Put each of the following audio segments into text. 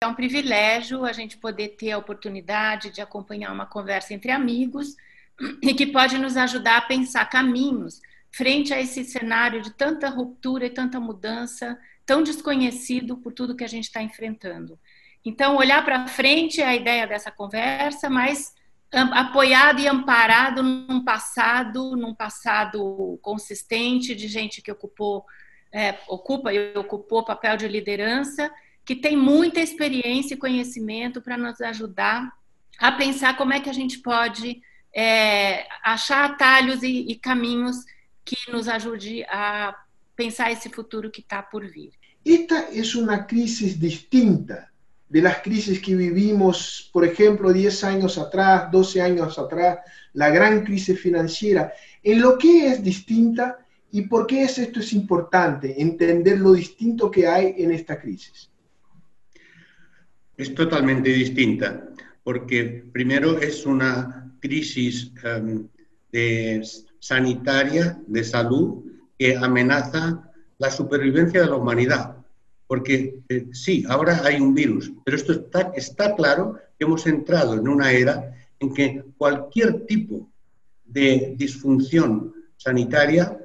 É um privilégio a gente poder ter a oportunidade de acompanhar uma conversa entre amigos e que pode nos ajudar a pensar caminhos frente a esse cenário de tanta ruptura e tanta mudança, tão desconhecido por tudo que a gente está enfrentando. Então, olhar para frente é a ideia dessa conversa, mas apoiado e amparado num passado, num passado consistente de gente que ocupou, é, ocupa e ocupou papel de liderança que tem muita experiência e conhecimento para nos ajudar a pensar como é que a gente pode é, achar atalhos e, e caminhos que nos ajude a pensar esse futuro que está por vir. Esta es una crisis distinta de las crisis que vivimos, por ejemplo, 10 años atrás, 12 años atrás, la gran crisis financiera. ¿En lo que es distinta y por qué es esto es importante, entender lo distinto que hay en esta crisis? Es totalmente distinta, porque primero es una crisis em, de sanitaria, de salud, que amenaza la supervivencia de la humanidad. Porque eh, sí, ahora hay un virus, pero esto está, está claro que hemos entrado en una era en que cualquier tipo de disfunción sanitaria,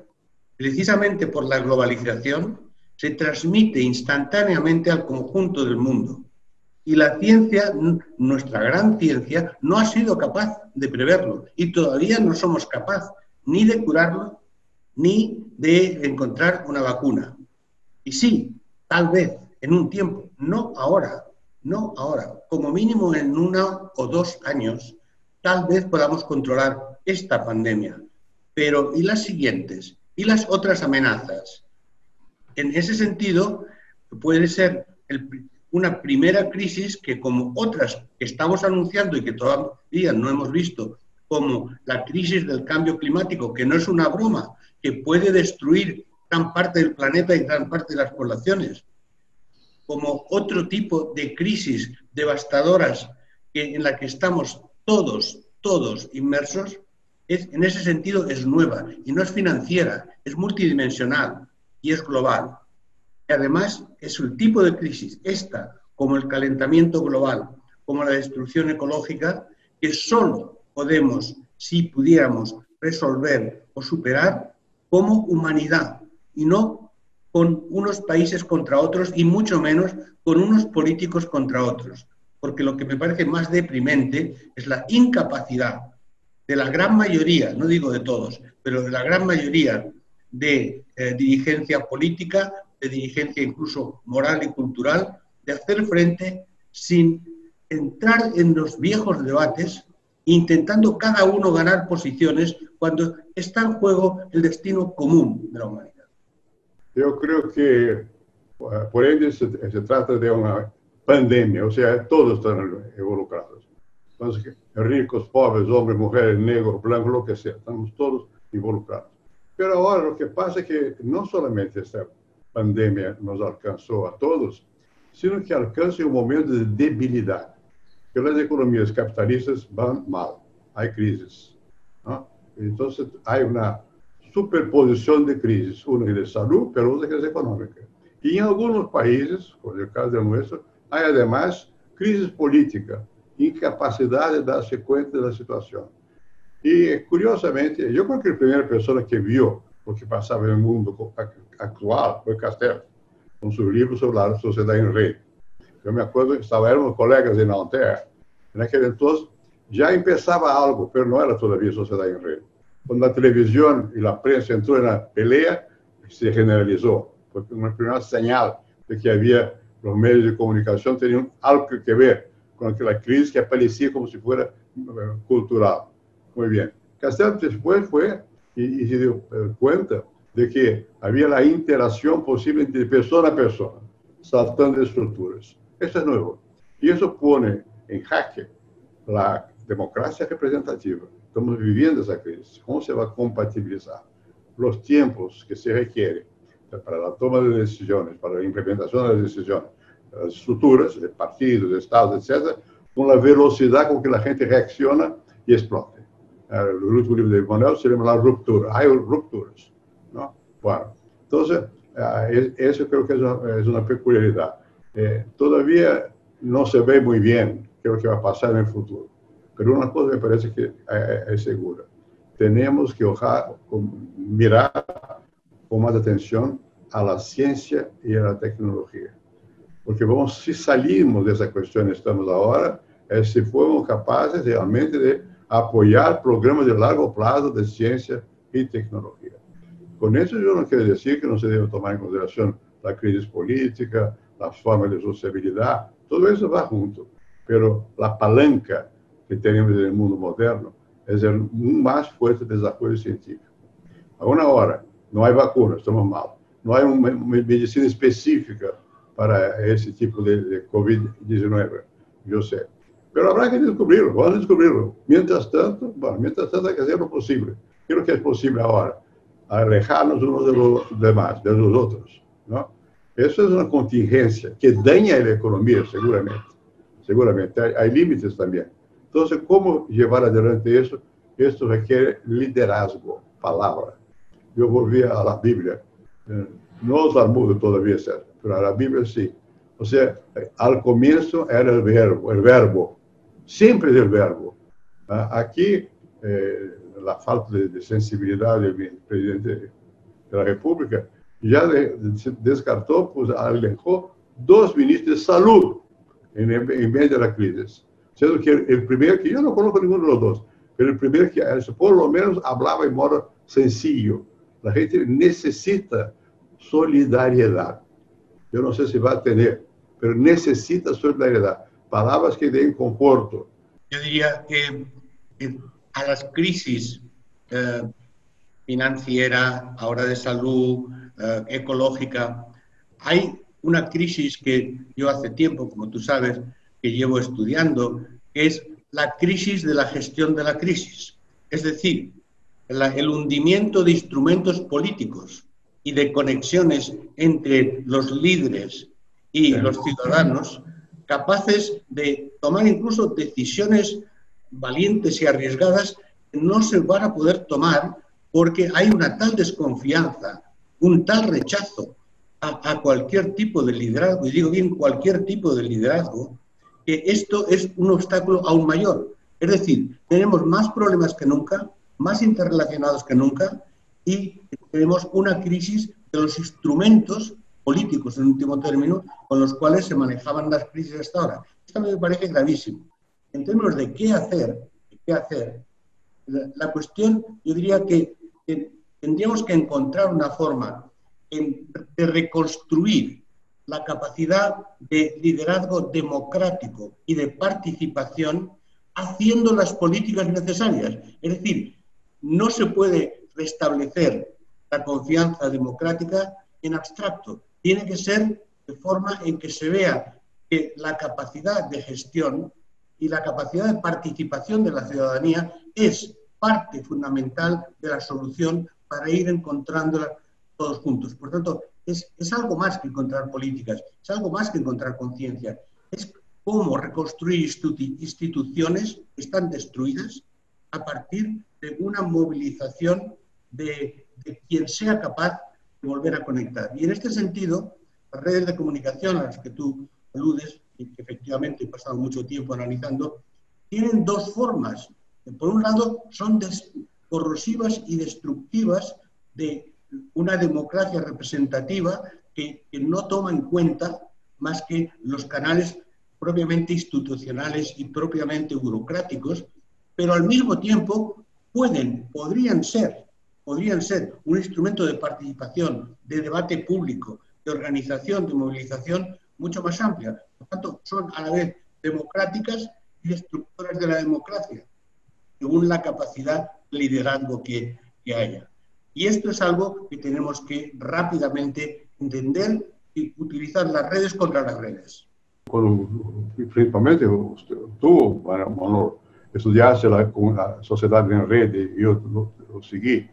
precisamente por la globalización, se transmite instantáneamente al conjunto del mundo. Y la ciencia, nuestra gran ciencia, no ha sido capaz de preverlo y todavía no somos capaces ni de curarlo ni de encontrar una vacuna. Y sí, tal vez en un tiempo, no ahora, no ahora, como mínimo en uno o dos años, tal vez podamos controlar esta pandemia. Pero ¿y las siguientes? ¿Y las otras amenazas? En ese sentido, puede ser el, una primera crisis que como otras que estamos anunciando y que todavía no hemos visto, como la crisis del cambio climático, que no es una broma, que puede destruir gran parte del planeta y gran parte de las poblaciones, como otro tipo de crisis devastadoras en la que estamos todos, todos inmersos, en ese sentido es nueva y no es financiera, es multidimensional y es global además es el tipo de crisis, esta, como el calentamiento global, como la destrucción ecológica, que solo podemos, si pudiéramos, resolver o superar como humanidad y no con unos países contra otros y mucho menos con unos políticos contra otros. Porque lo que me parece más deprimente es la incapacidad de la gran mayoría, no digo de todos, pero de la gran mayoría de eh, dirigencia política de dirigencia incluso moral y cultural, de hacer frente sin entrar en los viejos debates, intentando cada uno ganar posiciones cuando está en juego el destino común de la humanidad. Yo creo que eh, por ende se, se trata de una pandemia, o sea, todos están involucrados. Entonces, ricos, pobres, hombres, mujeres, negros, blancos, lo que sea, estamos todos involucrados. Pero ahora lo que pasa es que no solamente está pandemia nos alcançou a todos, sino que alcança um momento de debilidade. Porque as economias capitalistas vão mal, há crises. ¿no? Então, há uma superposição de crises, uma de saúde, pero outra que é econômica. E em alguns países, como é o caso do nosso, há, además, crise política, incapacidade de dar sequência da situação. E, curiosamente, eu creo que a primeira pessoa que viu o que passava no mundo actual foi Castelo, com seu livro sobre a sociedade em rede. Eu me acordo, estava, éramos colegas em Nanterre, naquele entonces já começava algo, mas não era todavia sociedade em rede. Quando a televisão e a prensa entrou na pelea, se generalizou. Foi uma primeira señal de que havia os meios de comunicação teriam algo que ver com aquela crise que aparecia como se fosse eh, cultural. Muito bem. Castelo depois foi e, e se eh, conta de que havia a interação possível entre pessoa a pessoa, saltando estruturas. Isso é novo. E isso põe em jaque a democracia representativa. Estamos vivendo essa crise. Como se vai compatibilizar os tempos que se requerem para a toma de decisões, para a implementação das decisões, as estruturas, de partidos, estados, etc., com a velocidade com que a gente reacciona e explode. El último libro de Manuel se llama La Ruptura. Hay rupturas. ¿no? Bueno, entonces, eso creo que es una, es una peculiaridad. Eh, todavía no se ve muy bien qué es lo que va a pasar en el futuro. Pero una cosa me parece que es, segura. Tenemos que mirar con más atención a la ciencia y a la tecnología. Porque vamos, si salimos de esa cuestión estamos ahora, es si fuimos capaces realmente de apoyar programas de largo plazo de ciencia y tecnología. Con eso yo no quiero decir que no se debe tomar en consideración la crisis política, las formas de sociabilidad, todo eso va junto. Pero la palanca que tenemos en el mundo moderno es el más fuerte desarrollo científico. A una hora, no hay vacuna, estamos mal. No hay una medicina específica para ese tipo de, COVID-19, yo sé. Pero habrá que descubrirlo, vamos a descubrirlo. Mientras tanto, bueno, mientras tanto hay que hacer lo posible. ¿Qué es lo que es posible ahora? Alejarnos unos de los demás, de los otros, ¿no? Eso es una contingencia que daña la economía, seguramente. Seguramente. Hay, hay límites también. Entonces, ¿cómo llevar adelante eso? Esto requiere liderazgo, palabra. Yo volví a la Biblia. Eh, no os Talmud todavía, pero a la Biblia sí. O sea, al comienzo era el verbo, el verbo. Siempre es el verbo. Ah, aquí, eh, la falta de, sensibilidad del presidente de la República ya descartó, pues alejó dos ministros de salud en, en medio de la crisis. Siendo que el primero, que yo no conozco ninguno de los dos, pero el primero que por lo menos hablaba en modo sencillo. La gente necesita solidariedad. Yo no sé si va a tener, pero necesita solidaridad. Palabras que den conforto. Yo diría que a las crisis eh, financiera, ahora de salud, eh, ecológica, hay una crisis que yo hace tiempo, como tú sabes, que llevo estudiando, que es la crisis de la gestión de la crisis. Es decir, el hundimiento de instrumentos políticos y de conexiones entre los líderes y los ciudadanos, capaces de tomar incluso decisiones valientes y arriesgadas que no se van a poder tomar porque hay una tal desconfianza, un tal rechazo a, a cualquier tipo de liderazgo, y digo bien cualquier tipo de liderazgo, que esto es un obstáculo aún mayor. Es decir, tenemos más problemas que nunca, más interrelacionados que nunca y tenemos una crisis de los instrumentos políticos, en último término, con los cuales se manejaban las crisis hasta ahora. Esto me parece gravísimo. En términos de qué hacer, qué hacer la, cuestión, yo diría que, tendríamos que encontrar una forma de reconstruir la capacidad de liderazgo democrático y de participación haciendo las políticas necesarias. Es decir, no se puede restablecer la confianza democrática en abstracto. Tiene que ser de forma en que se vea que la capacidad de gestión y la capacidad de participación de la ciudadanía es parte fundamental de la solución para ir encontrándola todos juntos. Por tanto, es, algo más que encontrar políticas, es algo más que encontrar conciencia. Es cómo reconstruir instituciones que están destruidas a partir de una movilización de, quien sea capaz de volver a conectar. Y en este sentido, las redes de comunicación a las que tú aludes, y que efectivamente he pasado mucho tiempo analizando, tienen dos formas. Por un lado, son corrosivas y destructivas de una democracia representativa que, no toma en cuenta más que los canales propiamente institucionales y propiamente burocráticos, pero al mismo tiempo pueden, podrían ser, podrían ser un instrumento de participación, de debate público, de organización, de movilización mucho más amplia. Por tanto, son a la vez democráticas y destructoras de la democracia, según la capacidad de liderazgo que haya. Y esto es algo que tenemos que rápidamente entender y utilizar las redes contra las redes. principalmente tú, bueno, estudiaste la, la sociedad en red y yo lo, seguí,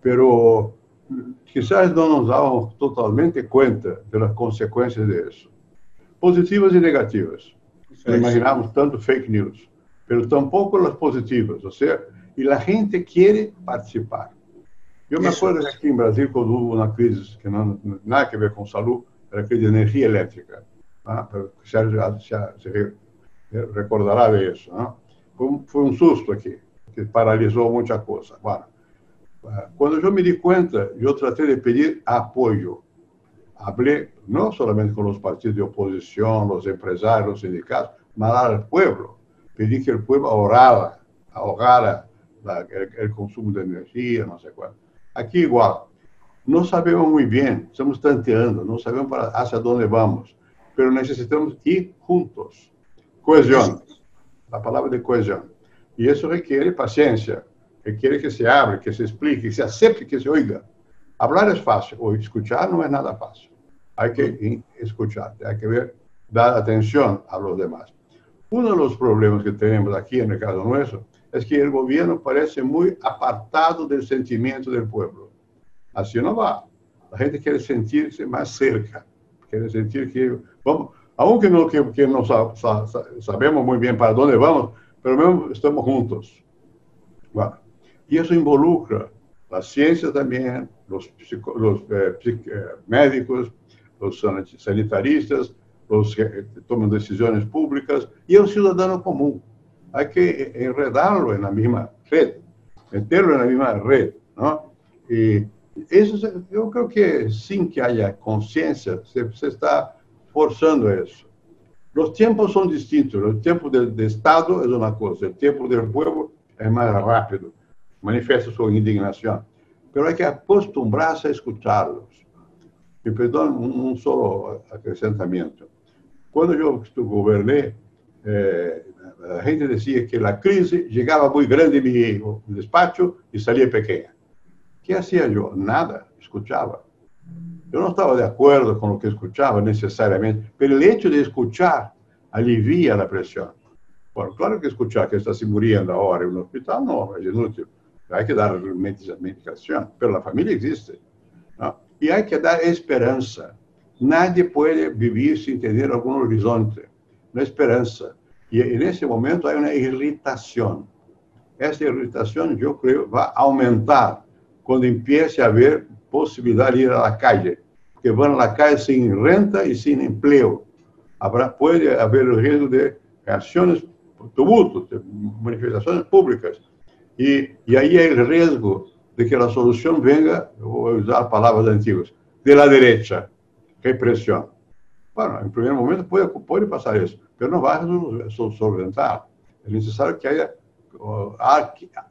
pero quizás no nos damos totalmente cuenta de las consecuencias de eso, positivas y negativas. Imaginamos tanto fake news, pero tampoco las positivas, o sea, y la gente quiere participar. Eu me acordo que aqui em Brasil, quando houve uma crise que não nada a ver com saúde, era a crise de energia elétrica. ¿ah? pero se, se, recordará de eso. ¿no? Fue, un, susto aquí, que paralizó muchas cosas. Bueno, cuando yo me di cuenta, yo traté de pedir apoyo. Hablé no solamente con los partidos de oposición, los empresarios, los sindicatos, mas al pueblo. Pedí que el pueblo ahorrara, ahogara el, consumo de energía, no sé cuál. Aquí igual, no sabemos muy bien, estamos tanteando, no sabemos para hacia dónde vamos, pero necesitamos ir juntos. Cohesión, la palabra de cohesión. Y eso requiere paciencia, requiere que se abra, que se explique, que se acepte, que se oiga. Hablar es fácil, o escuchar no es nada fácil. Hay que escuchar, hay que ver, dar atención a los demás. Uno de los problemas que tenemos aquí en el caso nuestro es que el gobierno parece muy apartado del sentimiento del pueblo. Así no va. La gente quiere sentirse más cerca, quiere sentir que, vamos, aunque no, que, que no sabemos muy bien para dónde vamos, pero estamos juntos. Bueno, y eso involucra la ciencia también, los, los eh, eh, médicos, los sanitaristas, los que toman decisiones públicas y el ciudadano común. Hay que enredarlo en la misma red, meterlo en la misma red, ¿no? Y eso, yo creo que sin que haya conciencia, se, se, está forzando eso. Los tiempos son distintos. El tiempo del de Estado es una cosa, el tiempo del pueblo es más rápido, manifiesta su indignación. Pero hay que acostumbrarse a escucharlos. Y perdón, un, un solo acrescentamiento. Cuando yo goberné, eh, la gente decía que la crisis llegaba muy grande en mi despacho y salía pequeña. ¿Qué hacía yo? Nada, escuchaba. Yo no estaba de acuerdo con lo que escuchaba necesariamente, pero el hecho de escuchar alivia la presión. Bueno, claro que escuchar que está se muriendo ahora en un hospital no, es inútil. Hay que dar medicación, pero la familia existe. Y hay que dar esperanza. Nadie puede vivir sin tener algún horizonte, una esperanza. Y en ese momento hay una irritación. Esa irritación, yo creo, va a aumentar cuando empiece a haber posibilidad de ir la calle, que a la calle sin renta y sin empleo. Habrá, puede haber el riesgo de acciones, tumultos, de manifestaciones públicas. Y, y ahí hay el riesgo de que la solución venga, voy a usar palabras antiguas, de la derecha, represión. Bueno, en primer momento puede, puede pasar eso, pero no va a solventar. Es necesario que haya uh,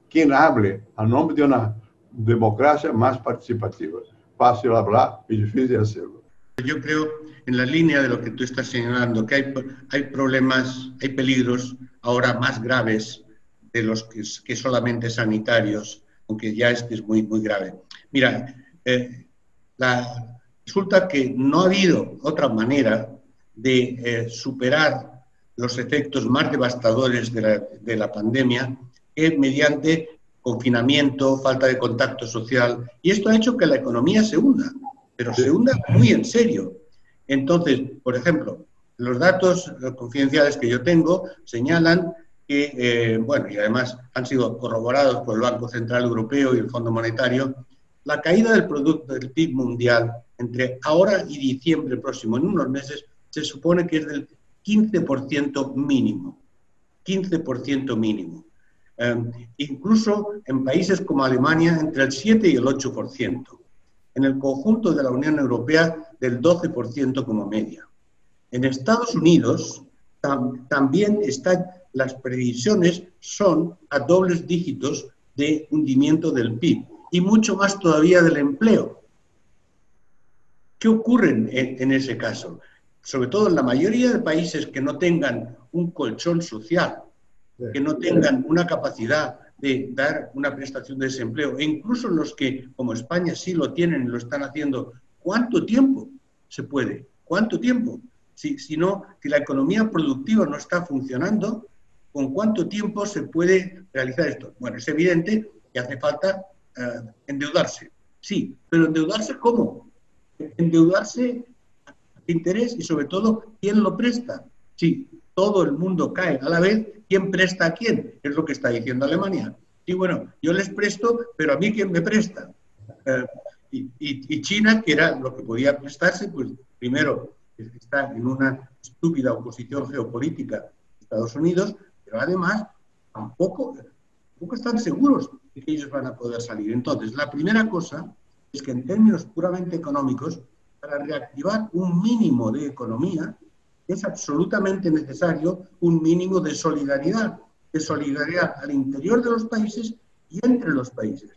quien hable a nombre de una democracia más participativa. Fácil hablar y difícil hacerlo. Yo creo, en la línea de lo que tú estás señalando, que hay, hay problemas, hay peligros ahora más graves de los que, que solamente sanitarios, aunque ya este es muy, muy grave. Mira, eh, la, resulta que no ha habido otra manera de eh, superar los efectos más devastadores de la, de la pandemia que mediante confinamiento, falta de contacto social, y esto ha hecho que la economía se hunda, pero se hunda muy en serio. Entonces, por ejemplo, los datos confidenciales que yo tengo señalan que, eh, bueno, y además han sido corroborados por el Banco Central Europeo y el Fondo Monetario, la caída del Producto del PIB mundial entre ahora y diciembre próximo, en unos meses, se supone que es del 15% mínimo. 15% mínimo. Em, incluso en países como Alemania entre el 7 y el 8%, en el conjunto de la Unión Europea del 12% como media. En Estados Unidos también están, las previsiones son a dobles dígitos de hundimiento del PIB y mucho más todavía del empleo. ¿Qué ocurre en, en ese caso? Sobre todo en la mayoría de países que no tengan un colchón social, que no tengan una capacidad de dar una prestación de desempleo, e incluso los que, como España, sí lo tienen y lo están haciendo, ¿cuánto tiempo se puede? ¿Cuánto tiempo? Si, si no, si la economía productiva no está funcionando, ¿con cuánto tiempo se puede realizar esto? Bueno, es evidente que hace falta eh, endeudarse. Sí, pero endeudarse ¿cómo? Endeudarse interés y sobre todo, ¿quién lo presta? Sí, todo el mundo cae a la vez, ¿quién presta a quién? Es lo que está diciendo Alemania. Y bueno, yo les presto, pero a mí ¿quién me presta? Eh, y, China, que era lo que podía prestarse, pues primero está en una estúpida oposición geopolítica Estados Unidos, pero además tampoco, tampoco están seguros de que ellos van a poder salir. Entonces, la primera cosa es que en términos puramente económicos, para reactivar un mínimo de economía, es absolutamente necesario un mínimo de solidaridad, de solidaridad al interior de los países y entre los países.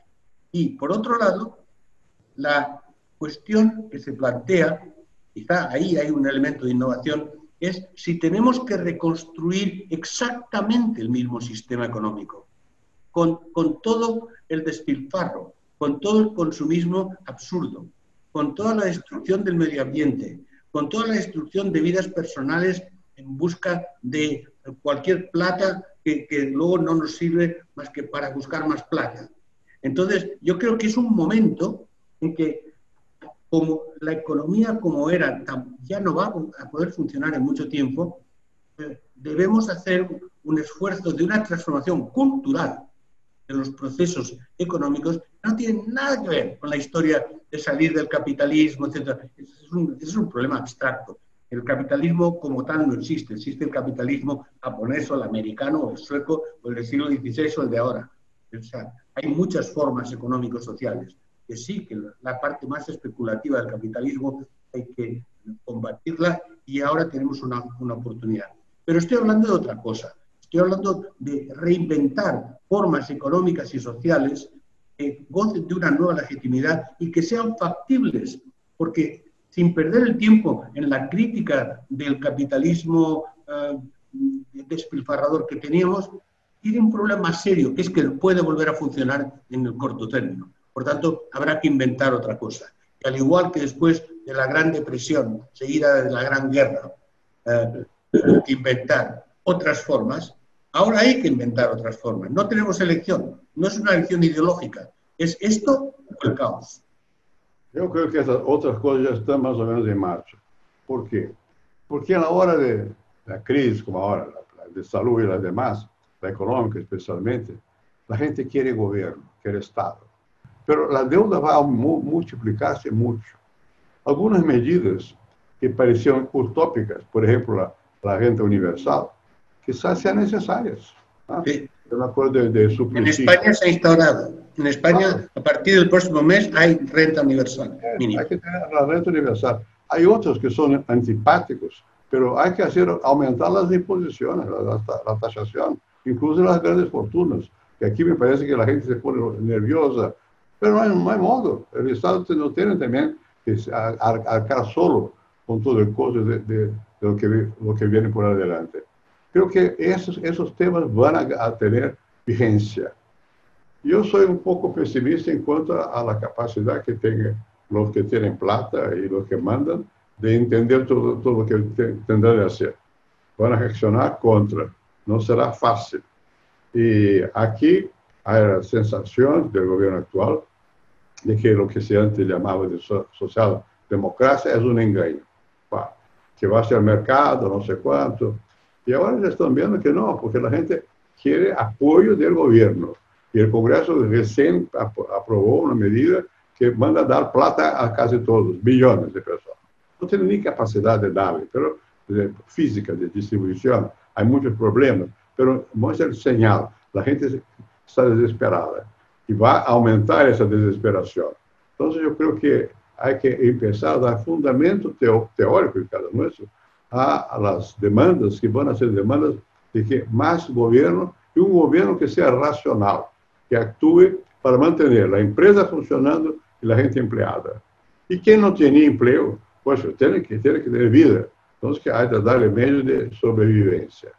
Y, por otro lado, la cuestión que se plantea, quizá ahí hay un elemento de innovación, es si tenemos que reconstruir exactamente el mismo sistema económico, con, con todo el despilfarro, con todo el consumismo absurdo, con toda la destrucción del medio ambiente, con toda la destrucción de vidas personales en busca de cualquier plata que, que, luego no nos sirve más que para buscar más plata. Entonces, yo creo que es un momento en que, como la economía como era ya no va a poder funcionar en mucho tiempo, eh, debemos hacer un esfuerzo de una transformación cultural de los procesos económicos no tiene nada que ver con la historia de salir del capitalismo, etc. Es un, es un problema abstracto. El capitalismo como tal no existe. Existe el capitalismo japonés o el americano o el sueco o el del siglo XVI o el de ahora. O sea, hay muchas formas económicos-sociales que sí, que la parte más especulativa del capitalismo hay que combatirla y ahora tenemos una, una oportunidad. Pero estoy hablando de otra cosa. Estoy hablando de reinventar formas económicas y sociales que gocen de una nueva legitimidad y que sean factibles, porque sin perder el tiempo en la crítica del capitalismo eh, despilfarrador que teníamos, tiene un problema serio, que es que puede volver a funcionar en el corto término. Por tanto, habrá que inventar otra cosa. Y al igual que después de la Gran Depresión, seguida de la Gran Guerra, eh, inventar otras formas, Ahora hay que inventar otras formas. No tenemos elección. No es una elección ideológica. Es esto o el caos. Yo creo que esas otras cosas ya están más o menos en marcha. ¿Por qué? Porque a la hora de la crisis, como ahora, la, de salud y las demás, la económica especialmente, la gente quiere gobierno, quiere Estado. Pero la deuda va a multiplicarse mucho. Algunas medidas que parecían utópicas, por ejemplo, la, la renta universal, quizás sean necesarias. ¿no? Sí. Yo me acuerdo de, de su En España se ha instaurado. En España, a partir del próximo mes, hay renta universal. mínima. Hay que tener la renta universal. Hay otros que son antipáticos, pero hay que hacer aumentar las imposiciones, la, la, la tasación, incluso las grandes fortunas. Que aquí me parece que la gente se pone nerviosa, pero no hay, modo. El Estado no tiene también que arcar solo con todo el costo de, de, de lo, que, lo que viene por adelante. Creo que esos, esos temas van a, a tener vigencia. Yo soy un poco pesimista en cuanto a la capacidad que tienen los que tienen plata y los que mandan de entender todo, todo lo que tendrán de hacer. Van a reaccionar contra. No será fácil. Y aquí hay la sensación del gobierno actual de que lo que se antes llamaba de socialdemocracia es un engaño. Que va a ser mercado, no sé cuánto. Y ahora ya están viendo que no, porque la gente quiere apoyo del gobierno. Y el Congreso recién aprobó una medida que manda dar plata a casi todos, billones de personas. No tienen ni capacidad de darle, pero de física, de distribución, hay muchos problemas, pero muestra el señal. La gente está desesperada y va a aumentar esa desesperación. Entonces yo creo que hay que empezar a dar fundamento teórico en cada nuestro a, las demandas que van a ser demandas de que más gobierno y un gobierno que sea racional, que actúe para mantener la empresa funcionando y la gente empleada. Y quien no tiene empleo, pues tiene que, tiene que tener vida. Entonces que hay que darle medios de sobrevivencia.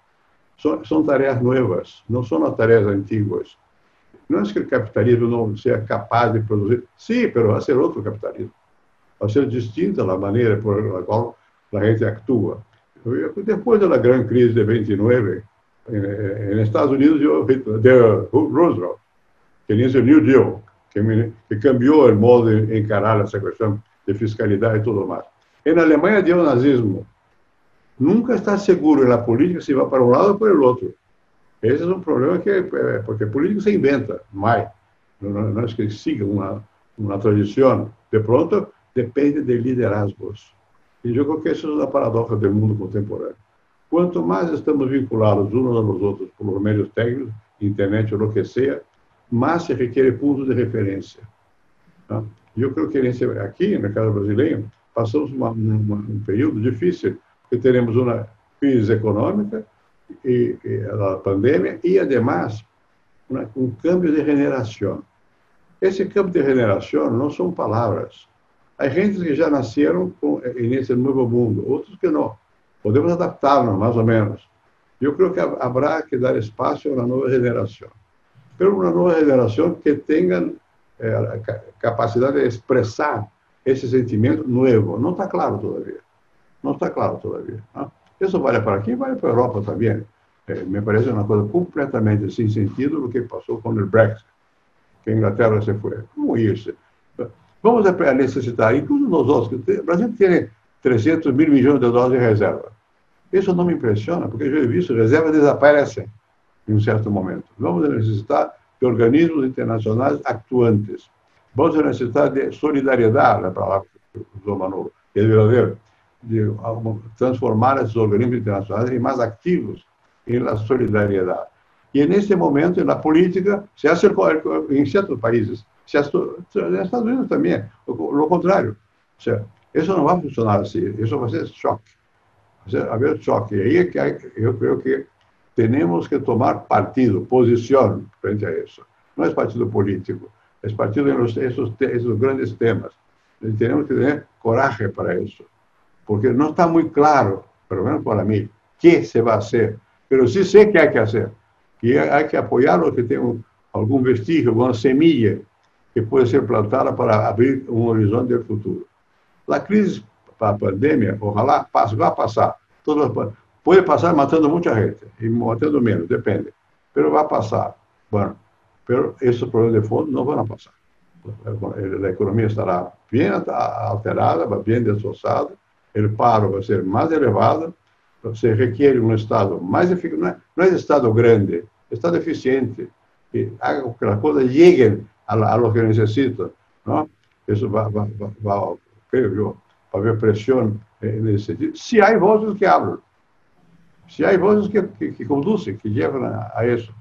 Son, son tareas nuevas, no son las tareas antiguas. No es que el capitalismo no sea capaz de producir, sí, pero va a ser otro capitalismo. Va a ser distinta la manera por la cual la gente actúa. Después de la gran crisis de 29, en, en Estados Unidos, yo, de Roosevelt, que hizo el New Deal, que, me, que, cambió el modo de encarar esa cuestión de fiscalidad y todo más. En Alemania dio nazismo. Nunca está seguro en la política si va para un lado o por el otro. Ese es un problema que, porque política se inventa, no hay. No, no, no es que siga una, una tradición. De pronto, depende de liderazgos Y yo creo que eso es la paradoja del mundo contemporáneo. Cuanto más estamos vinculados unos a los otros por los medios técnicos, internet o lo que sea, más se requiere puntos de referencia. ¿no? Yo creo que aquí, en el caso brasileño, pasamos uma, uma, um período difícil, porque teremos uma crise econômica, e, a pandemia, e, además, uma, um cambio de generação. Esse cambio de generação não são palavras. Há gente que já nasceram nesse novo mundo, outros que não. Podemos adaptar-nos, mais ou menos. Eu creio que haverá que dar espaço a uma nova geração. Pero uma nova geração que tenha eh, capacidade de expressar esse sentimento novo. Não está claro todavia. Não está claro todavia. ¿no? Isso vale para aqui, vale para a Europa também. Eh, me parece uma coisa completamente sem sentido o que passou com o Brexit, que a Inglaterra se foi. Como isso? Vamos a necessitar, incluso nós outros, o Brasil tem 300 mil milhões de dólares de reserva. Isso não me impressiona, porque eu já vi isso, reservas desaparecem em um certo momento. Vamos necessitar de organismos internacionais atuantes. Vamos necessitar de solidariedade, a palavra usou Manolo, que é verdadeiro, de transformar esses organismos internacionais em mais ativos la solidariedade. E nesse momento, na política, se hace em certos países, se nos Estados Unidos também, o contrário. Isso não vai funcionar assim, isso vai ser choque. Vai haver choque. E aí é que eu creio que temos que tomar partido, posição frente a isso. Não é partido político, é partido em esses, esses grandes temas. E temos que ter coragem para isso, porque não está muito claro, pelo menos para mim, que se vai fazer. Mas sim sei que há que fazer, que há que apoiar os que têm algum vestígio, alguma semilla que pode ser plantada para abrir um horizonte de futuro. A crise, a pandemia, ojalá vai passar. Todas, pode passar matando muita gente e matando menos, depende. Mas vai passar. Bueno, pero esses problemas de fundo não vão passar. A economia estará bem alterada, bem destroçada, o paro vai ser mais elevado, se requer um Estado mais eficaz, não é, não é Estado grande, Estado eficiente, que haga que as coisas cheguem a, a lo que necessitam. Não? Isso vai, vai, vai, creio eu, haver pressão nesse sentido. Se há vozes que abram, se há vozes que, que, que conduzem, que levam a, a isso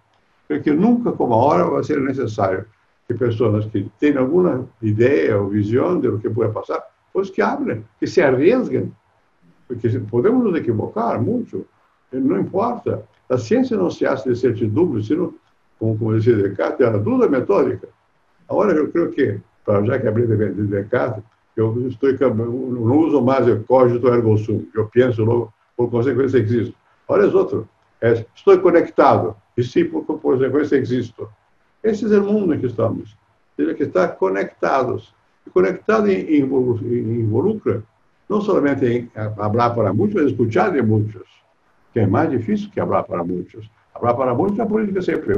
porque nunca como agora vai ser necessário que pessoas que têm alguma ideia ou visão de o que pode passar, pois que abrem, que se arriesguem, porque podemos nos equivocar muito, não importa. A ciência não se acha de certidumbre, sino, como, como dizia Descartes, a dúvida metódica. Agora eu creio que, para já que abri de Descartes, eu estou não uso mais o cogito ergo sum, eu penso logo, por consequência existo. Olha os outros, é, estou conectado, e se por consequência existo. Esse é o mundo em que estamos. Tem que estar conectados. Conectado involucra não somente em falar para muitos, mas escutar de muitos, que é mais difícil que falar para muitos. Falar para muitos, a política sempre,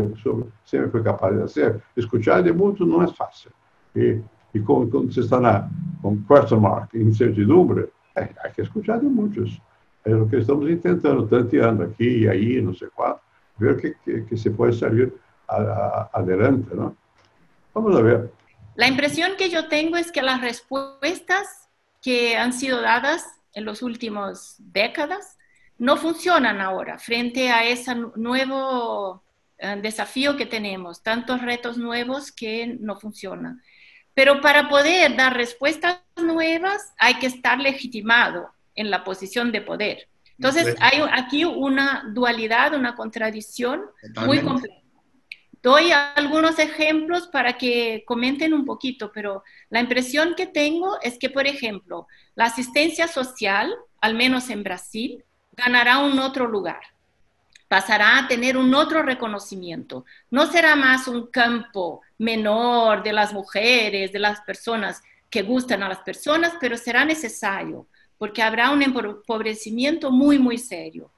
sempre foi capaz de fazer. Escutar de muitos não é fácil. E, e quando, quando você está na, com question mark, incertidumbre, é, há que escutar de muitos. É o que estamos tentando, tanteando aqui e aí, não sei quanto ver que, que, que se puede salir a, a, adelante, ¿no? Vamos ver. La impresión que yo tengo es que las respuestas que han sido dadas en los últimos décadas no funcionan ahora frente a ese nuevo eh, desafío que tenemos, tantos retos nuevos que no funcionan. Pero para poder dar respuestas nuevas hay que estar legitimado en la posición de poder. Entonces, hay aquí una dualidad, una contradicción muy compleja. Doy algunos ejemplos para que comenten un poquito, pero la impresión que tengo es que, por ejemplo, la asistencia social, al menos en Brasil, ganará un otro lugar, pasará a tener un otro reconocimiento. No será más un campo menor de las mujeres, de las personas que gustan a las personas, pero será necesario porque habrá un empobrecimiento muy, muy serio.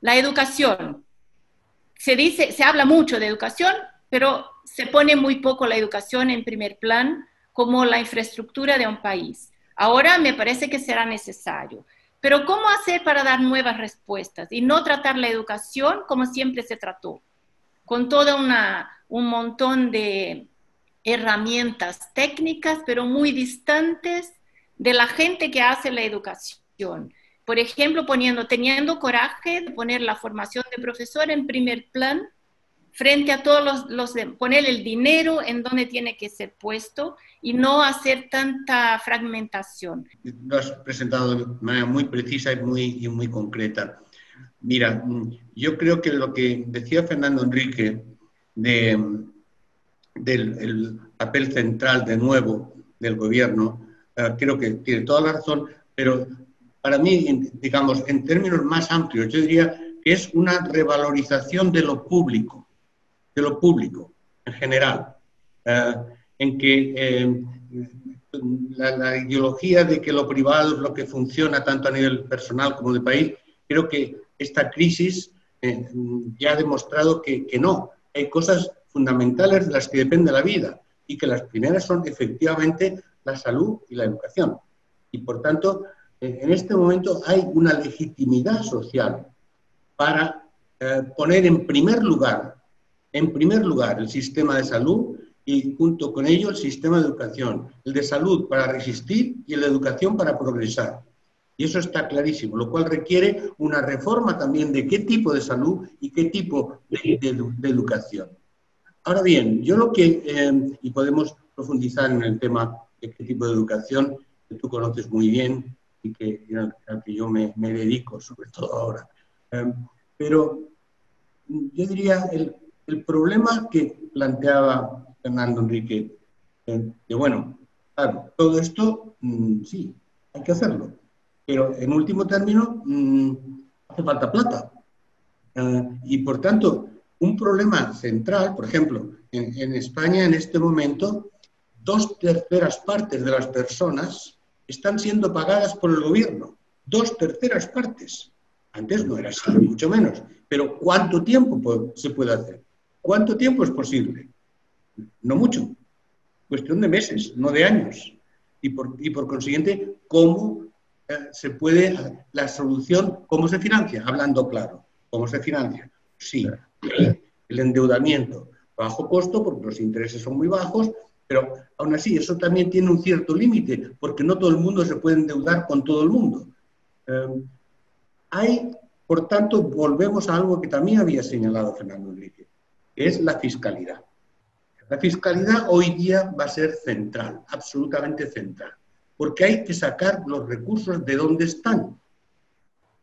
La educación. Se dice, se habla mucho de educación, pero se pone muy poco la educación en primer plan como la infraestructura de un país. Ahora me parece que será necesario. Pero ¿cómo hacer para dar nuevas respuestas y no tratar la educación como siempre se trató? Con todo un montón de herramientas técnicas, pero muy distantes de la gente que hace la educación. Por ejemplo, poniendo, teniendo coraje de poner la formación de profesor en primer plan frente a todos los, los de, poner el dinero en donde tiene que ser puesto y no hacer tanta fragmentación. Lo has presentado de manera muy precisa y muy, y muy concreta. Mira, yo creo que lo que decía Fernando Enrique de, del el papel central de nuevo del gobierno, eh, creo que tiene toda la razón, pero para mí, digamos, en términos más amplios, yo diría que es una revalorización de lo público, de lo público en general, eh, en que eh, la, la, ideología de que lo privado es lo que funciona tanto a nivel personal como de país, creo que esta crisis eh, ya ha demostrado que, que, no. Hay cosas fundamentales de las que depende la vida y que las primeras son efectivamente la salud y la educación. Y por tanto, en este momento hay una legitimidad social para eh, poner en primer lugar, en primer lugar el sistema de salud y junto con ello el sistema de educación, el de salud para resistir y de educación para progresar. Y eso está clarísimo, lo cual requiere una reforma también de qué tipo de salud y qué tipo de, de, de educación. Ahora bien, yo lo que, eh, y podemos profundizar en el tema de qué tipo de educación, que tú conoces muy bien y que, al que yo me, me, dedico, sobre todo ahora. Eh, pero yo diría, el, el, problema que planteaba Fernando Enrique, eh, de bueno, claro, todo esto, mmm, sí, hay que hacerlo, pero en último término mmm, hace falta plata. Uh, y por tanto, un problema central, por ejemplo, en, en, España en este momento, dos terceras partes de las personas están siendo pagadas por el gobierno. Dos terceras partes. Antes no era así, mucho menos. Pero ¿cuánto tiempo se puede hacer? ¿Cuánto tiempo es posible? No mucho. Cuestión de meses, no de años. Y por, y por consiguiente, ¿cómo se puede, la solución, ¿cómo se financia? Hablando claro, ¿cómo se financia? Sí, el endeudamiento, bajo costo, porque los intereses son muy bajos, pero aún así eso también tiene un cierto límite, porque no todo el mundo se puede endeudar con todo el mundo. Eh, hay, por tanto, volvemos a algo que también había señalado Fernando Enrique, que es la fiscalidad. La fiscalidad hoy día va a ser central, absolutamente central porque hay que sacar los recursos de donde están.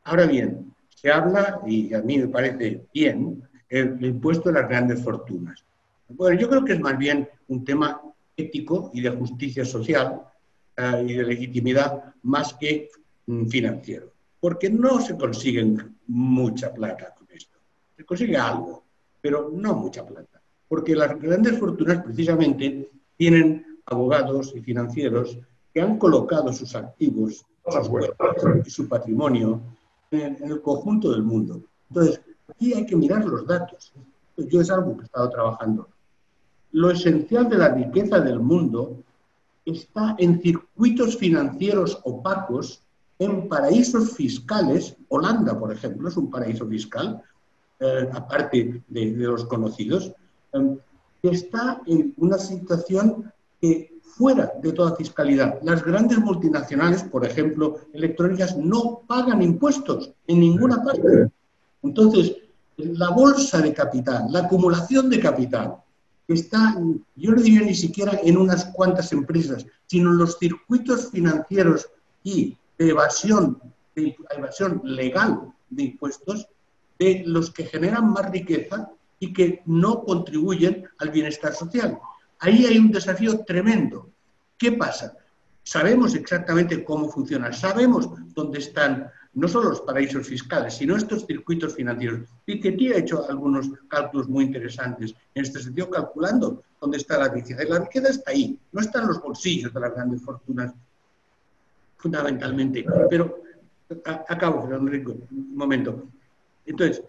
Ahora bien, se habla, y a mí me parece bien, el, impuesto de las grandes fortunas. Bueno, yo creo que es más bien un tema ético y de justicia social eh, y de legitimidad más que mm, financiero, porque no se consiguen mucha plata con esto. Se consigue algo, pero no mucha plata, porque las grandes fortunas precisamente tienen abogados y financieros que han colocado sus activos y su patrimonio en, en, el conjunto del mundo. Entonces, aquí hay que mirar los datos. Yo es algo que he estado trabajando. Lo esencial de la riqueza del mundo está en circuitos financieros opacos, en paraísos fiscales. Holanda, por ejemplo, es un paraíso fiscal, eh, aparte de, de, los conocidos, eh, está en una situación que fuera de toda fiscalidad. Las grandes multinacionales, por ejemplo, electrónicas, no pagan impuestos en ninguna parte. Entonces, la bolsa de capital, la acumulación de capital, está, yo no diría ni siquiera en unas cuantas empresas, sino en los circuitos financieros y de evasión, de evasión legal de impuestos, de los que generan más riqueza y que no contribuyen al bienestar social. Ahí hay un desafío tremendo. ¿Qué pasa? Sabemos exactamente cómo funcionan, sabemos dónde están no solo los paraísos fiscales, sino estos circuitos financieros. Piketty ha hecho algunos cálculos muy interesantes en este sentido, calculando dónde está la riqueza. Y la riqueza está ahí, no está en los bolsillos de las grandes fortunas, fundamentalmente. Pero, acabo, Fernando Rico, un momento. Entonces,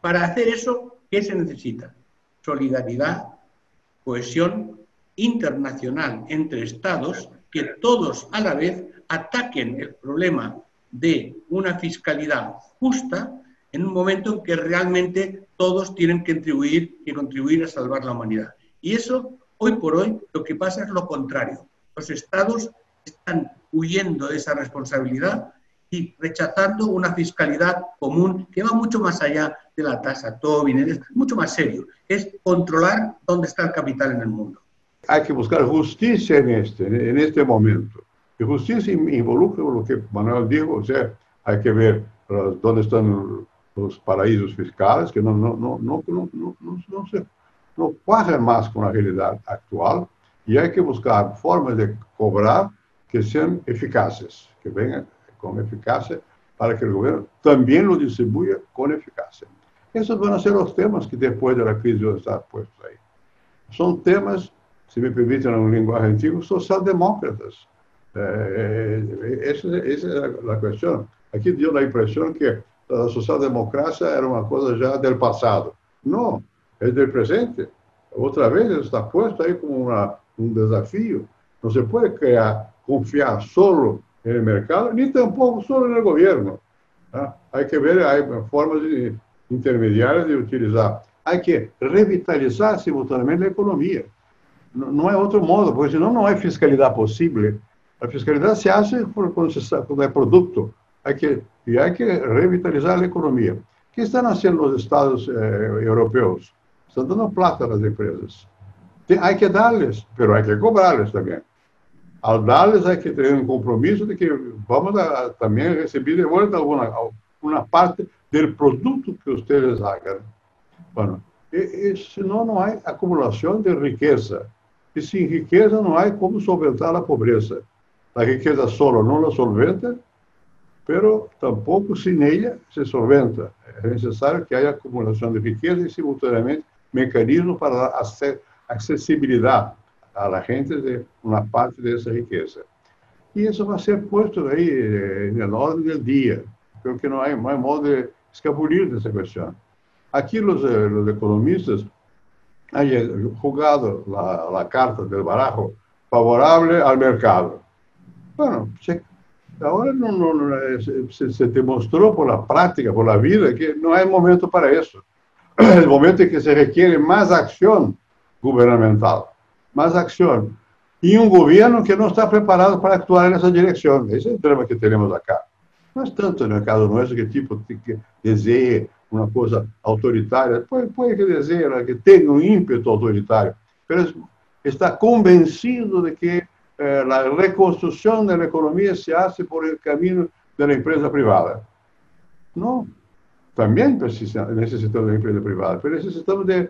para hacer eso, ¿qué se necesita? Solidaridad, cohesión internacional entre Estados que todos a la vez ataquen el problema de una fiscalidad justa en un momento en que realmente todos tienen que contribuir, que contribuir a salvar la humanidad. Y eso, hoy por hoy, lo que pasa es lo contrario. Los estados están huyendo de esa responsabilidad y rechazando una fiscalidad común que va mucho más allá de la tasa Tobin, es mucho más serio, es controlar dónde está el capital en el mundo. Hay que buscar justicia en este, en este momento. Justiça involucra o que Manuel diz, ou seja, há que ver onde estão os paraísos fiscais, que não no, no, no, no, no, no, no se, não cuajan mais com a realidade atual, e há que buscar formas de cobrar que sejam eficazes, que venham com eficácia para que o governo também lo distribua com eficácia. Esses vão ser os temas que depois da crise vão estar postos aí. São temas, se me permitem, en un lenguaje antiguo, socialdemócratas, é, é, é, essa, é a questão. Aqui deu a impressão que a social-democracia era uma coisa já do passado. Não, é do presente. Outra vez está posto aí como uma, um desafio. Não se pode criar, confiar só no mercado, nem tampouco só no governo. Tá? Há que ver há formas de, intermediárias de utilizar. Há que revitalizar simultaneamente a economia. Não é outro modo, porque senão não é fiscalidade possível a fiscalidade se hace quando, se quando é produto. Hay que, e hay que revitalizar a economia. O que estão fazendo os estados eh, europeus? Estão dando plata às empresas. Tem, que que darles, pero há que cobrar-lhes também. Ao dar-lhes há que ter um compromisso de que vamos também receber de volta alguma, uma parte do produto que vocês hagan. Bueno, e, e, senão não há acumulação de riqueza. E sem riqueza não há como solventar a pobreza. La riqueza solo no la solventa, pero tampoco sin ella se solventa. Es necesario que haya acumulación de riqueza y simultáneamente mecanismos para hacer accesibilidad a la gente de una parte de esa riqueza. Y eso va a ser puesto ahí eh, en el orden del día. Creo que no hay, no hay modo de escabulir de esa cuestión. Aquí los, eh, los economistas han jugado la, la, carta del barajo favorable al mercado. Bueno, se, ahora no, no, no eh, se, se, demostró por la práctica, por la vida, que no hay momento para eso. El momento en que se requiere más acción gubernamental más acción. Y un gobierno que no está preparado para actuar en esa dirección. Ese es el problema que tenemos acá. No es tanto en el caso nuestro que tipo que desee una cosa autoritaria, puede, puede que desee, que tenga un ímpetu autoritario, pero es, está convencido de que eh, la reconstrucción de la economía se hace por el camino de la empresa privada. No, también necesitamos de la empresa privada, pero necesitamos de,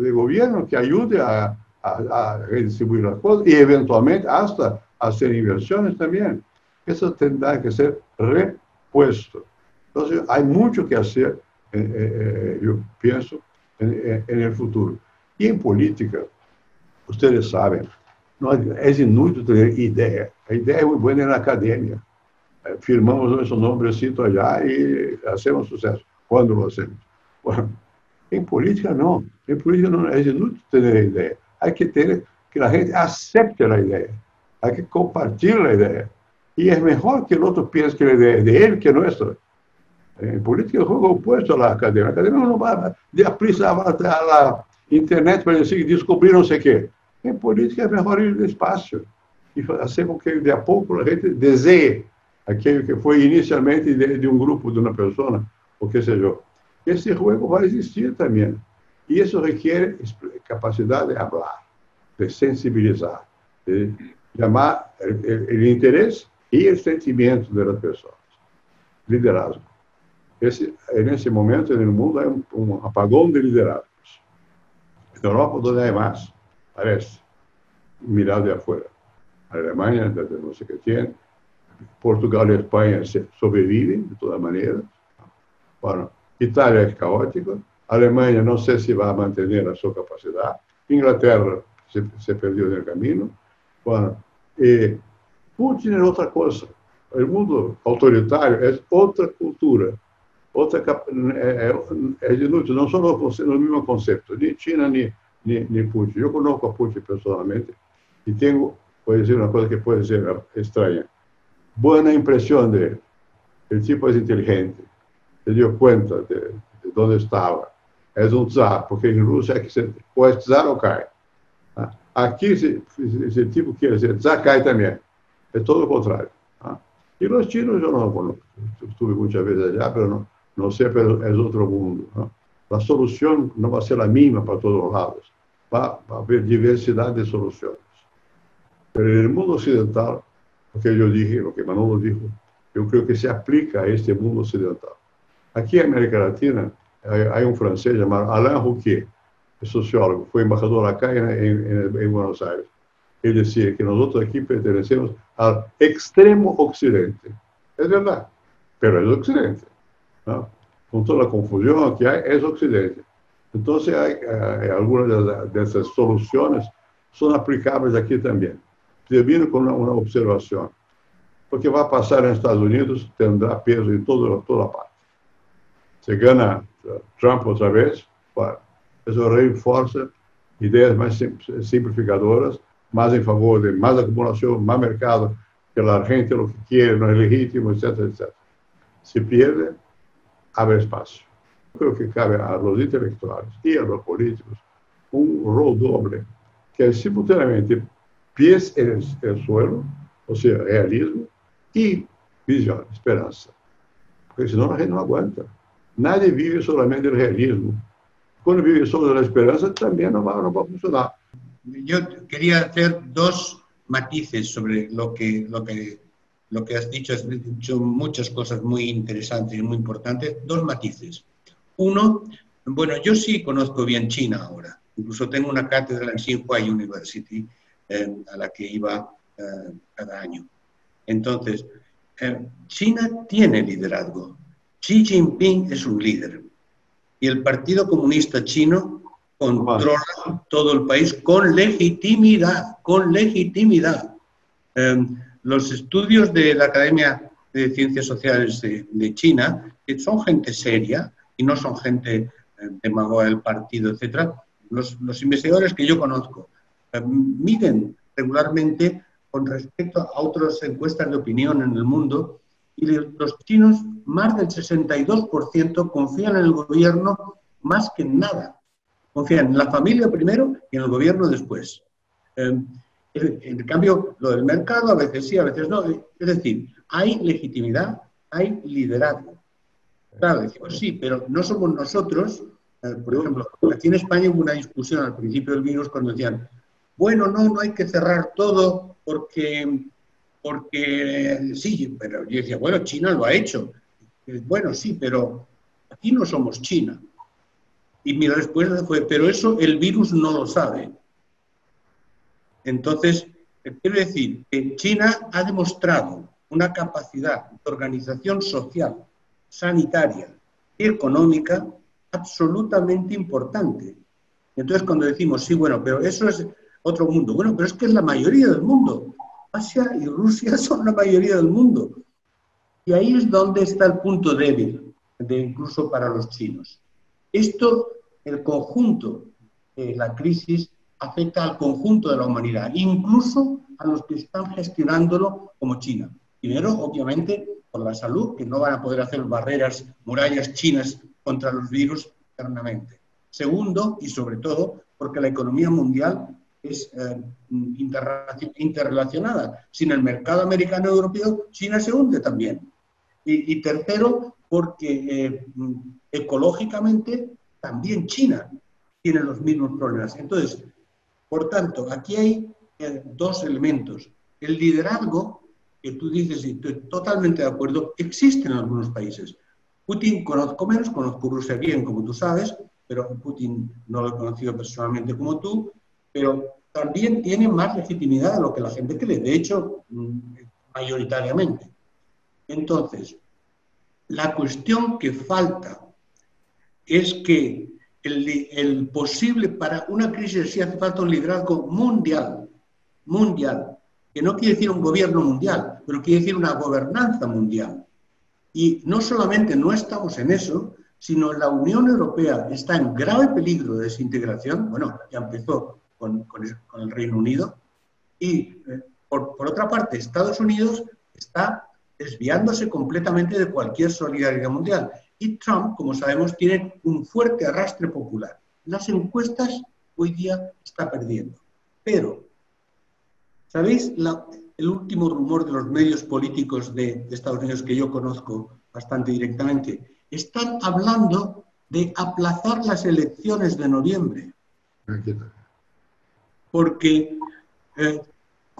de gobierno que ayude a, a, redistribuir las cosas y eventualmente hasta hacer inversiones también. Eso tendrá que ser repuesto. Entonces, hay mucho que hacer, eh, eh, eh, yo pienso, en, en, el futuro. Y en política, ustedes saben, Nós, é inútil ter ideia. A ideia é boa na academia. É, firmamos nosso nome, eu cito já, e hacemos sucesso. Quando o hacemos? Em política, não. Em política, não é inútil ter ideia. Há que ter que a gente aceite a ideia. Há que compartilhar a ideia. E é melhor que o outro pense que a ideia é dele que a nossa. É, em política, eu jogo oposto à academia. A academia não vai. A, a, a, a internet para dizer assim, que descobriram não sei o quê. Em política é, é memória do espaço. E fazer com que, de a pouco, a gente desenhe aquilo que foi inicialmente de, de um grupo, de uma pessoa, o que seja. Esse ruego vai existir também. E isso requer capacidade de falar, de sensibilizar, de chamar eh, eh, o interesse e o sentimento das pessoas. Liderazgo. Esse, eh, nesse momento, no mundo, há um, um apagão de liderazgos. Na Europa, não é mais Parece. Mirar de afuera. Alemania, desde no sé qué tiene. Portugal y España se sobreviven de todas maneras. Bueno, Italia es caótico. Alemania no sé si va a mantener a su capacidad. Inglaterra se, se perdió en el camino. Bueno, eh, Putin es otra cosa. El mundo autoritario es otra cultura. Otra, es eh, eh, inútil, no son los, los mismos conceptos, ni China ni, ni, ni Pucci. Yo conozco a Pucci personalmente y tengo, voy decir una cosa que puede ser extraña, buena impresión de él. El tipo es inteligente, se dio cuenta de, de dónde estaba. Es un zar, porque en Rusia hay que ser, o es zar o cae. Ah, aquí, si, el tipo quiere ser zar, cae también. Es todo lo contrario. Ah. Y los chinos yo no conozco. Estuve muchas veces allá, pero no, no sé, pero es otro mundo. ¿no? La solución no va a ser la misma para todos lados, va, a haber diversidad de soluciones. Pero en el mundo occidental, lo que yo dije, lo que Manolo dijo, yo creo que se aplica a este mundo occidental. Aquí en América Latina hay, un francés llamado Alain Rouquier, sociólogo, fue embajador acá en, en, Buenos Aires. Él decía que nosotros aquí pertenecemos al extremo occidente. Es verdad, pero es occidente. ¿no? Con toda la confusión que hay, es occidente. Entonces, hay, hay algunas de, esas soluciones son aplicables aquí también. Termino con una, una observación. Lo que va a pasar en Estados Unidos tendrá peso en todo, toda parte. Se gana Trump otra vez, bueno, eso reforça ideas más simplificadoras, más en favor de más acumulación, más mercado, que la gente lo que quiere no es legítimo, etcétera, etcétera. Se pierde, abre espacio. Creo que cabe a los intelectuales y a los políticos un rol doble, que es simultáneamente pies en el, el suelo, o sea, realismo, y visión, esperanza. Porque si no, la gente no aguanta. Nadie vive solamente el realismo. Cuando vive solo la esperanza, también no va, no va a funcionar. Yo quería hacer dos matices sobre lo que, lo que, lo que has dicho. Has dicho muchas cosas muy interesantes y muy importantes. Dos matices. Uno, bueno, yo sí conozco bien China ahora. Incluso tengo una cátedra en Tsinghua University eh, a la que iba eh, cada año. Entonces, eh, China tiene liderazgo. Xi Jinping es un líder y el Partido Comunista Chino controla todo el país con legitimidad, con legitimidad. Los estudios de la Academia de Ciencias Sociales de, de, China, que son gente seria y no son gente eh, demagoga del partido, etc., los, los, investigadores que yo conozco eh, miden regularmente con respecto a otras encuestas de opinión en el mundo y los chinos, más del 62% confían en el gobierno más que en nada. Confían en la familia primero y en el gobierno después. Eh, en cambio, lo del mercado a veces sí, a veces no. Es decir, hay legitimidad, hay liderazgo. Claro, decimos sí, pero no somos nosotros. Eh, por ejemplo, aquí en España hubo una discusión al principio del virus cuando decían, bueno, no, no hay que cerrar todo porque porque sí, pero yo decía, bueno, China lo ha hecho. Bueno, sí, pero aquí no somos China. Y mi respuesta fue, pero eso el virus no lo sabe. Entonces, quiero decir que China ha demostrado una capacidad de organización social, sanitaria y económica absolutamente importante. Entonces, cuando decimos, sí, bueno, pero eso es otro mundo, bueno, pero es que es la mayoría del mundo. Asia y Rusia son la mayoría del mundo. Y ahí es donde está el punto débil, de incluso para los chinos. Esto, el conjunto de la crisis, afecta al conjunto de la humanidad, incluso a los que están gestionándolo como China. Primero, obviamente, por la salud, que no van a poder hacer barreras, murallas chinas contra los virus eternamente. Segundo, y sobre todo, porque la economía mundial es eh, interrelacionada. Sin el mercado americano y europeo, China se hunde también. Y, y tercero, porque eh, ecológicamente también China tiene los mismos problemas. Entonces, por tanto, aquí hay eh, dos elementos. El liderazgo, que tú dices, y estoy totalmente de acuerdo, existe en algunos países. Putin conozco menos, conozco Rusia bien, como tú sabes, pero Putin no lo he conocido personalmente como tú, pero también tiene más legitimidad de lo que la gente cree, de hecho, mm, mayoritariamente. Entonces, la cuestión que falta es que el, el, posible para una crisis así hace falta un liderazgo mundial, mundial, que no quiere decir un gobierno mundial, pero quiere decir una gobernanza mundial. Y no solamente no estamos en eso, sino la Unión Europea está en grave peligro de desintegración, bueno, ya empezó con, con, el Reino Unido. Y eh, por, por, otra parte, Estados Unidos está desviándose completamente de cualquier solidaridad mundial. Y Trump, como sabemos, tiene un fuerte arrastre popular. Las encuestas hoy día está perdiendo. Pero, ¿sabéis? La, el último rumor de los medios políticos de, Estados Unidos que yo conozco bastante directamente. Están hablando de aplazar las elecciones de noviembre. Porque eh,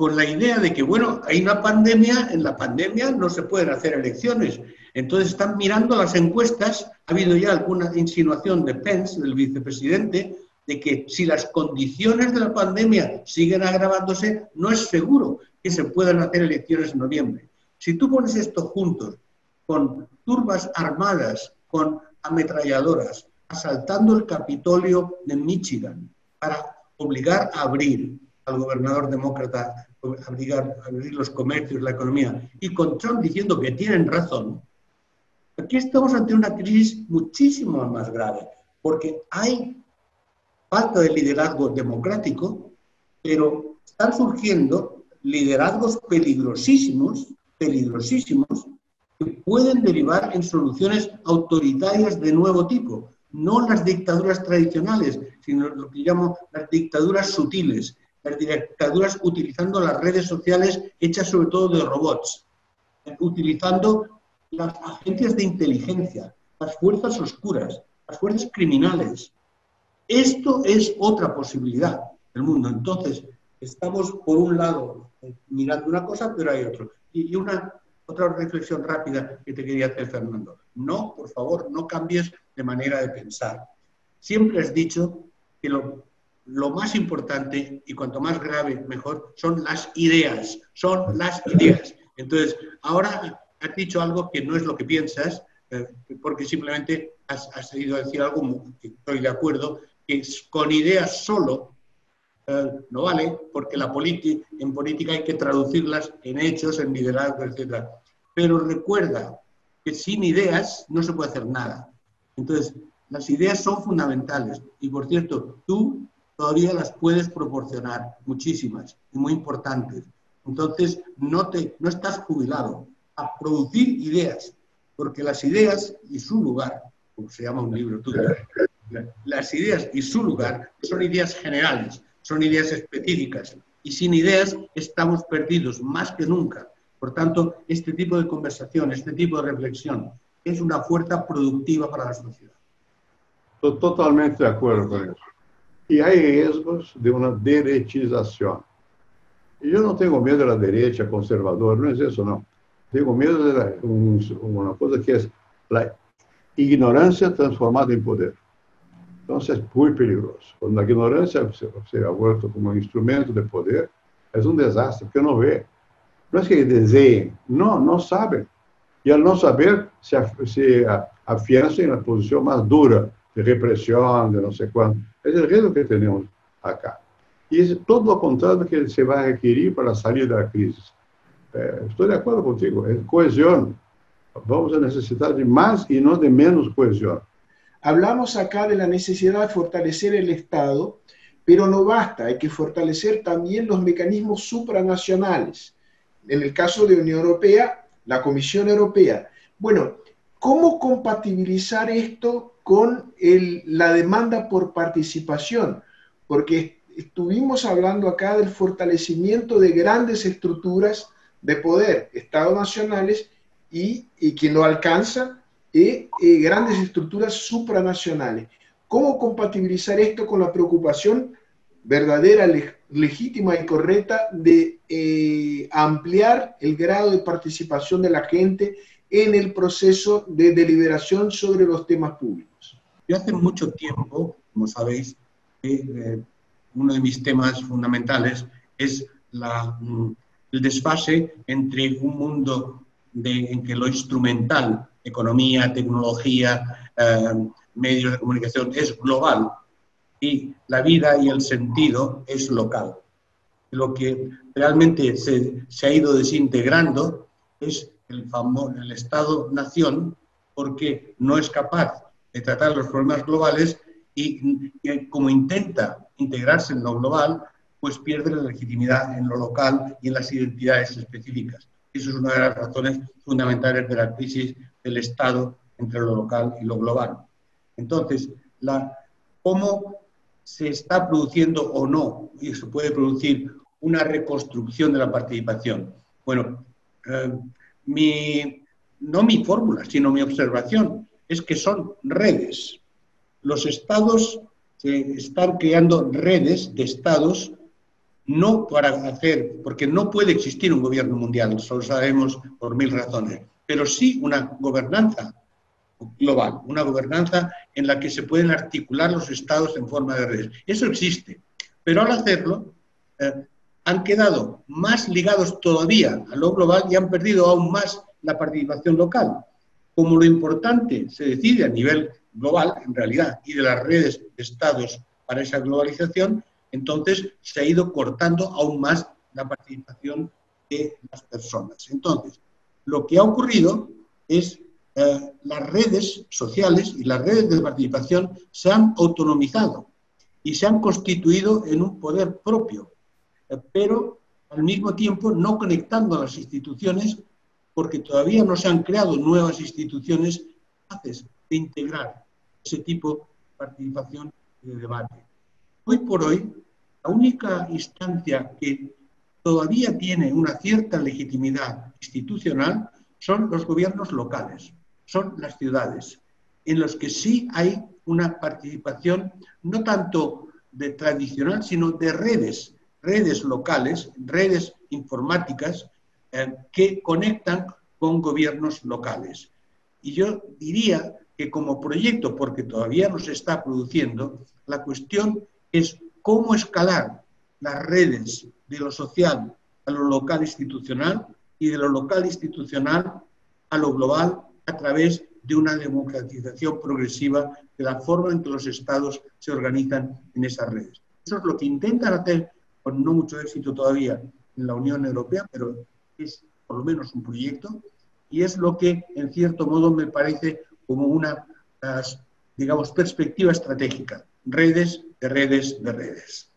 con la idea de que, bueno, hay una pandemia, en la pandemia no se pueden hacer elecciones. Entonces están mirando las encuestas, ha habido ya alguna insinuación de Pence, del vicepresidente, de que si las condiciones de la pandemia siguen agravándose, no es seguro que se puedan hacer elecciones en noviembre. Si tú pones esto juntos con turbas armadas, con ametralladoras, asaltando el Capitolio de Michigan para obligar a abrir al gobernador demócrata, obligar a abrir los comercios, la economía, y con Trump diciendo que tienen razón, aquí estamos ante una crisis muchísimo más grave, porque hay falta de liderazgo democrático, pero están surgiendo liderazgos peligrosísimos, peligrosísimos, que pueden derivar en soluciones autoritarias de nuevo tipo, no las dictaduras tradicionales, sino lo que llamo las dictaduras sutiles, las dictaduras utilizando las redes sociales hechas sobre todo de robots, utilizando las agencias de inteligencia, las fuerzas oscuras, las fuerzas criminales, esto es otra posibilidad del mundo. Entonces, estamos por un lado mirando una cosa, pero hay otro. Y, una otra reflexión rápida que te quería hacer, Fernando. No, por favor, no cambies de manera de pensar. Siempre has dicho que lo, lo más importante y cuanto más grave, mejor, son las ideas. Son las ideas. Entonces, ahora has dicho algo que no es lo que piensas, eh, porque simplemente has, has ido a decir algo que estoy de acuerdo, que con ideas solo eh, no vale, porque la en política hay que traducirlas en hechos, en liderazgo, etc. Pero recuerda que sin ideas no se puede hacer nada. Entonces, las ideas son fundamentales. Y por cierto, tú todavía las puedes proporcionar, muchísimas y muy importantes. Entonces, no, te, no estás jubilado a producir ideas, porque las ideas y su lugar, como se llama un libro tuyo, las ideas y su lugar son ideas generales, son ideas específicas. Y sin ideas estamos perdidos más que nunca. Por tanto, este tipo de conversación, este tipo de reflexión es una fuerza productiva para la sociedad. Totalmente de acuerdo con eso. Y hay riesgos de una derechización. Y yo no tengo miedo de la derecha conservadora, no es eso, no. Tengo miedo de una cosa que es la ignorancia transformada en poder. Entonces es muy peligroso. Cuando la ignorancia se, ha vuelto como un instrumento de poder, es un desastre, porque no ve. No es que deseen, no, no saben. Y al no saber, se, se afianza en la posición más dura de represión, de no sé cuánto. Es el riesgo que tenemos acá. Y es todo lo contrario que se va a requerir para salir de la crisis. Eh, estoy de acuerdo contigo, es cohesión. Vamos a necesitar de más y no de menos cohesión. Hablamos acá de la necesidad de fortalecer el Estado, pero no basta, hay que fortalecer también los mecanismos supranacionales. En el caso de Unión Europea, la Comisión Europea. Bueno, ¿cómo compatibilizar esto con la demanda por participación? Porque estuvimos hablando acá del fortalecimiento de grandes estructuras de poder, Estados nacionales, y, y que no alcanza y grandes estructuras supranacionales. ¿Cómo compatibilizar esto con la preocupación verdadera, legítima y correcta de eh, ampliar el grado de participación de la gente en el proceso de deliberación sobre los temas públicos? Yo hace mucho tiempo, como sabéis, eh, uno de mis temas fundamentales es la, mm, el desfase entre un mundo de, en que lo instrumental economía, tecnología, eh, medios de comunicación, es global y la vida y el sentido es local. Lo que realmente se, se ha ido desintegrando es el, famoso, el Estado-nación porque no es capaz de tratar los problemas globales y, y, como intenta integrarse en lo global, pues pierde la legitimidad en lo local y en las identidades específicas. Eso es una de las razones fundamentales de la crisis del Estado entre lo local y lo global. Entonces, la, cómo se está produciendo o no, y se puede producir una reconstrucción de la participación. Bueno, eh, mi, no mi fórmula, sino mi observación es que son redes. Los estados se están creando redes de estados no para hacer, porque no puede existir un gobierno mundial, eso lo sabemos por mil razones, pero sí una gobernanza global, una gobernanza en la que se pueden articular los estados en forma de redes. Eso existe, pero al hacerlo eh, han quedado más ligados todavía a lo global y han perdido aún más la participación local. Como lo importante se decide a nivel global, en realidad, y de las redes de estados para esa globalización, entonces se ha ido cortando aún más la participación de las personas. Entonces, lo que ha ocurrido es eh, las redes sociales y las redes de participación se han autonomizado y se han constituido en un poder propio, pero al mismo tiempo no conectando a las instituciones porque todavía no se han creado nuevas instituciones capaces de integrar ese tipo de participación y de debate. Hoy por hoy, la única instancia que todavía tiene una cierta legitimidad institucional son los gobiernos locales, son las ciudades, en los que sí hay una participación no tanto de tradicional, sino de redes, redes locales, redes informáticas eh, que conectan con gobiernos locales. Y yo diría que como proyecto, porque todavía no se está produciendo, la cuestión es cómo escalar las redes de lo social a lo local institucional y de lo local institucional a lo global a través de una democratización progresiva de la forma en que los estados se organizan en esas redes. Eso es lo que intentan hacer con no mucho éxito todavía en la Unión Europea, pero es por lo menos un proyecto y es lo que en cierto modo me parece como una, digamos, perspectiva estratégica, redes de redes de redes.